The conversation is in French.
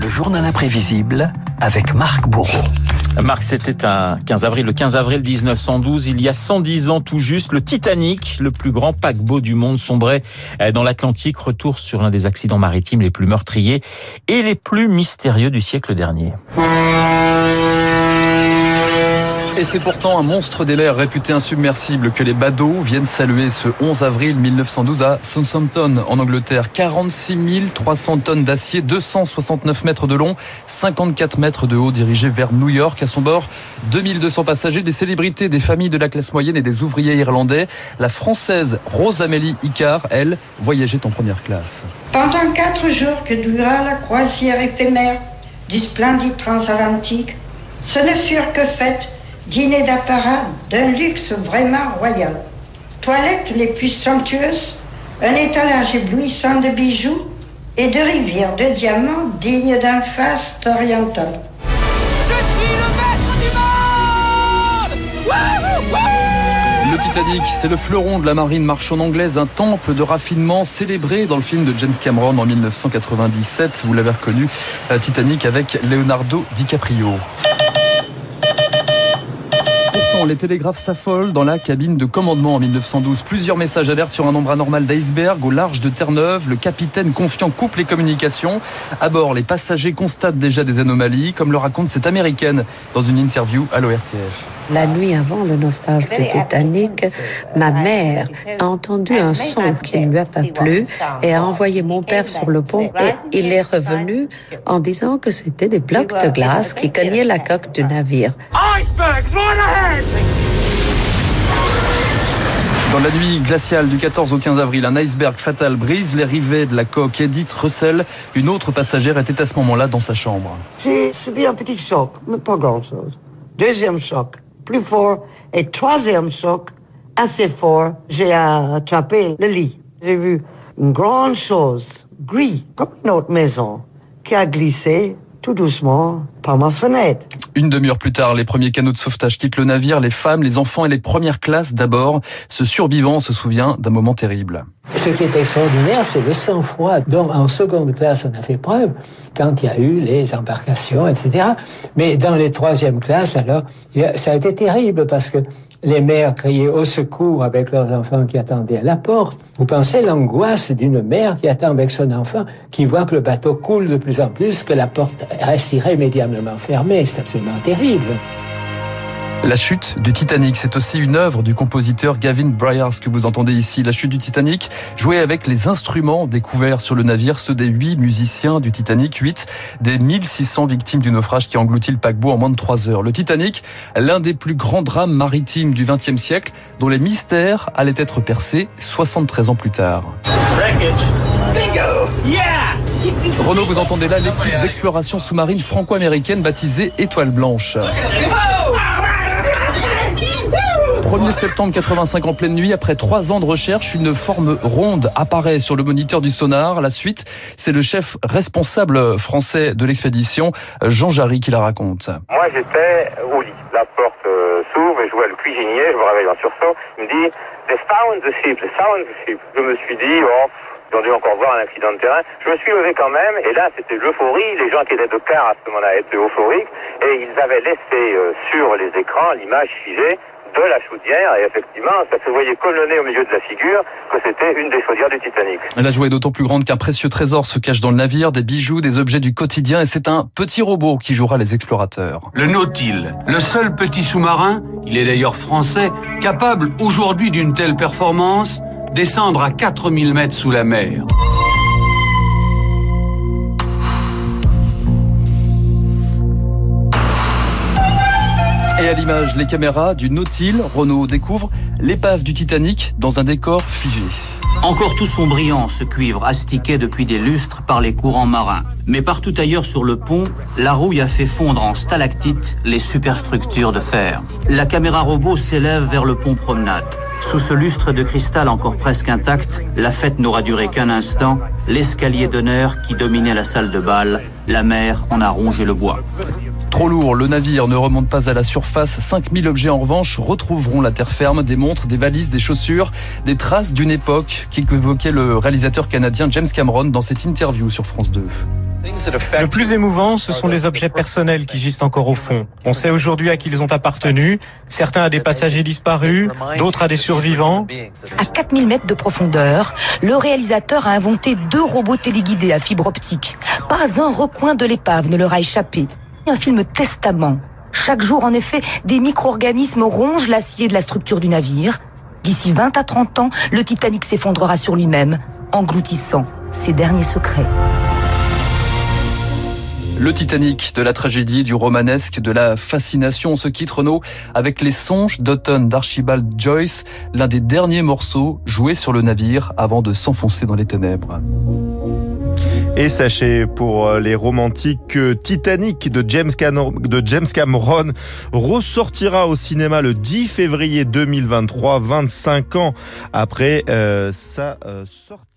Le journal imprévisible avec Marc Bourreau. Marc, c'était un 15 avril, le 15 avril 1912, il y a 110 ans tout juste, le Titanic, le plus grand paquebot du monde, sombrait euh, dans l'Atlantique, retour sur l'un des accidents maritimes les plus meurtriers et les plus mystérieux du siècle dernier. Et c'est pourtant un monstre des mers réputé insubmersible que les badauds viennent saluer ce 11 avril 1912 à Southampton en Angleterre. 46 300 tonnes d'acier, 269 mètres de long, 54 mètres de haut dirigés vers New York. À son bord, 2200 passagers, des célébrités, des familles de la classe moyenne et des ouvriers irlandais. La française Rose Amélie elle, voyageait en première classe. Pendant quatre jours que dura la croisière éphémère du splendide transatlantique, ce ne furent que fêtes dîner d'apparat d'un luxe vraiment royal. Toilettes les plus somptueuses, un étalage éblouissant de bijoux et de rivières de diamants dignes d'un faste oriental. Je suis le maître du monde Le Titanic, c'est le fleuron de la marine marchande anglaise, un temple de raffinement célébré dans le film de James Cameron en 1997. Vous l'avez reconnu, euh, Titanic avec Leonardo DiCaprio les télégraphes s'affolent dans la cabine de commandement en 1912. Plusieurs messages alertent sur un nombre anormal d'icebergs au large de Terre-Neuve. Le capitaine confiant coupe les communications. À bord, les passagers constatent déjà des anomalies, comme le raconte cette américaine dans une interview à l'ORTF. La nuit avant le naufrage du Titanic, ma mère a entendu un son qui ne lui a pas plu et a envoyé mon père sur le pont et il est revenu en disant que c'était des blocs de glace qui cognaient la coque du navire. Iceberg, Dans la nuit glaciale du 14 au 15 avril, un iceberg fatal brise les rivets de la coque. Edith Russell, une autre passagère, était à ce moment-là dans sa chambre. J'ai subi un petit choc, mais pas grand-chose. Deuxième choc, plus fort. Et troisième choc, assez fort, j'ai attrapé le lit. J'ai vu une grande chose, gris, comme une autre maison, qui a glissé tout doucement par ma fenêtre. Une demi-heure plus tard, les premiers canaux de sauvetage quittent le navire, les femmes, les enfants et les premières classes d'abord. Ce survivant se souvient d'un moment terrible. Ce qui est extraordinaire, c'est le sang-froid dont en seconde classe on a fait preuve quand il y a eu les embarcations, etc. Mais dans les troisièmes classes, alors, ça a été terrible parce que les mères criaient au secours avec leurs enfants qui attendaient à la porte. Vous pensez l'angoisse d'une mère qui attend avec son enfant, qui voit que le bateau coule de plus en plus, que la porte reste irrémédiablement C'est absolument terrible. La chute du Titanic, c'est aussi une œuvre du compositeur Gavin Bryars que vous entendez ici. La chute du Titanic, jouée avec les instruments découverts sur le navire, ceux des huit musiciens du Titanic, huit des 1600 victimes du naufrage qui engloutit le paquebot en moins de trois heures. Le Titanic, l'un des plus grands drames maritimes du XXe siècle, dont les mystères allaient être percés 73 ans plus tard. Renaud, vous entendez là l'équipe d'exploration sous-marine franco-américaine baptisée Étoile Blanche. 1er septembre 85 en pleine nuit, après trois ans de recherche, une forme ronde apparaît sur le moniteur du sonar. La suite, c'est le chef responsable français de l'expédition, Jean Jarry, qui la raconte. Moi, j'étais au lit. La porte euh, s'ouvre et je vois le cuisinier, je me réveille en sursaut. Il me dit, they found the ship, they found the ship. Je me suis dit, oh, ils ont dû encore voir un accident de terrain. Je me suis levé quand même, et là, c'était l'euphorie. Les gens qui étaient de car à ce moment-là étaient euphoriques, et ils avaient laissé euh, sur les écrans l'image figée de la chaudière et effectivement ça se voyait colonné au milieu de la figure que c'était une des chaudières du Titanic. La joie est d'autant plus grande qu'un précieux trésor se cache dans le navire, des bijoux, des objets du quotidien et c'est un petit robot qui jouera les explorateurs. Le Nautil, le seul petit sous-marin, il est d'ailleurs français, capable aujourd'hui d'une telle performance, descendre à 4000 mètres sous la mer. Et à l'image, les caméras du Nautil, Renault découvre l'épave du Titanic dans un décor figé. Encore tout son brillant, ce cuivre astiqué depuis des lustres par les courants marins. Mais partout ailleurs sur le pont, la rouille a fait fondre en stalactites les superstructures de fer. La caméra robot s'élève vers le pont promenade. Sous ce lustre de cristal encore presque intact, la fête n'aura duré qu'un instant. L'escalier d'honneur qui dominait la salle de bal, la mer en a rongé le bois. Trop lourd, le navire ne remonte pas à la surface. 5000 objets en revanche retrouveront la terre ferme, des montres, des valises, des chaussures, des traces d'une époque qui évoquait le réalisateur canadien James Cameron dans cette interview sur France 2. Le plus émouvant, ce sont les objets personnels qui gisent encore au fond. On sait aujourd'hui à qui ils ont appartenu, certains à des passagers disparus, d'autres à des survivants. À 4000 mètres de profondeur, le réalisateur a inventé deux robots téléguidés à fibre optique. Pas un recoin de l'épave ne leur a échappé. Un film testament. Chaque jour, en effet, des micro-organismes rongent l'acier de la structure du navire. D'ici 20 à 30 ans, le Titanic s'effondrera sur lui-même, engloutissant ses derniers secrets. Le Titanic, de la tragédie, du romanesque, de la fascination. On se quitte, Renaud, avec les songes d'automne d'Archibald Joyce, l'un des derniers morceaux joués sur le navire avant de s'enfoncer dans les ténèbres. Et sachez pour euh, les romantiques que Titanic de James, Cameron ressortira au cinéma le 10 février 2023, 25 ans après euh, sa euh, sortie.